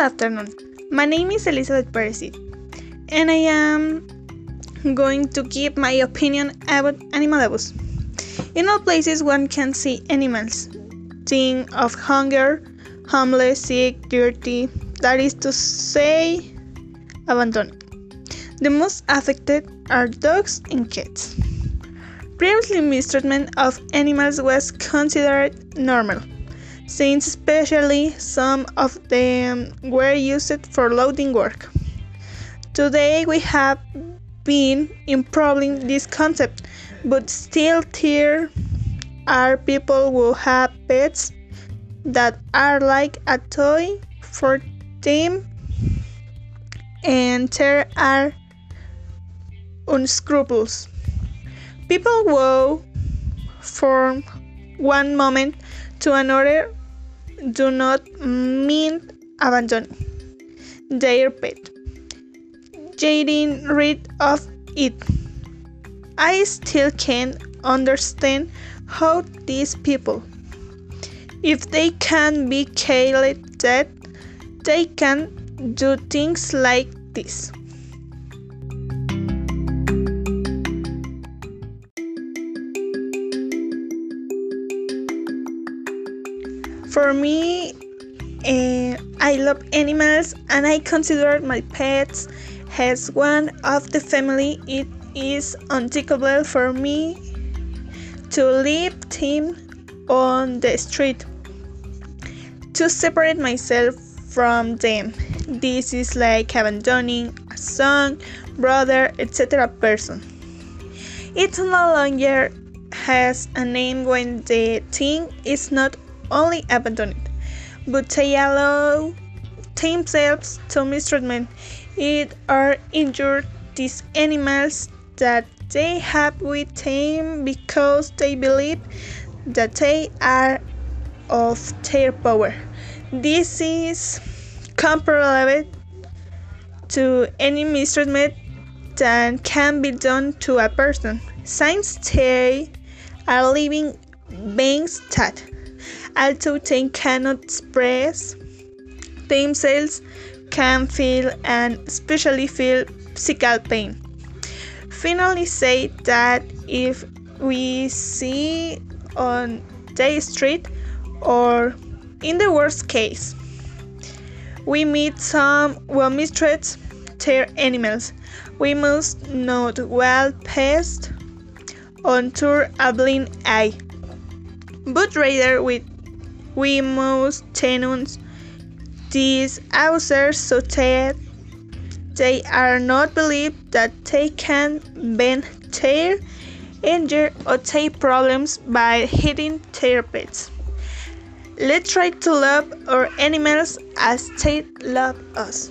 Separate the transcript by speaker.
Speaker 1: afternoon. My name is Elizabeth Percy, and I am going to give my opinion about animal abuse. In all places, one can see animals. Think of hunger, homeless, sick, dirty, that is to say, abandoned. The most affected are dogs and cats. Previously, mistreatment of animals was considered normal, since especially some of them were used for loading work. Today, we have been improving this concept, but still, there are people who have pets that are like a toy for them, and there are unscrupulous. People go from one moment to another do not mean abandon their pet, getting rid of it. I still can't understand how these people, if they can be killed dead, they can do things like this. For me, uh, I love animals and I consider my pets as one of the family. It is unthinkable for me to leave them on the street to separate myself from them. This is like abandoning a son, brother, etc. person. It no longer has a name when the thing is not only abandoned, but they allow themselves to mistreatment. It or injure these animals that they have with them because they believe that they are of their power. This is comparable to any mistreatment that can be done to a person. Since they are living beings that although they cannot express themselves, can feel and especially feel physical pain. Finally, say that if we see on the street or in the worst case, we meet some well mistreat their animals. We must not well pest onto a blind eye, but rather with we must denounce these abusers so that they are not believed that they can bend their anger or their problems by hitting their pets. Let's try to love our animals as they love us.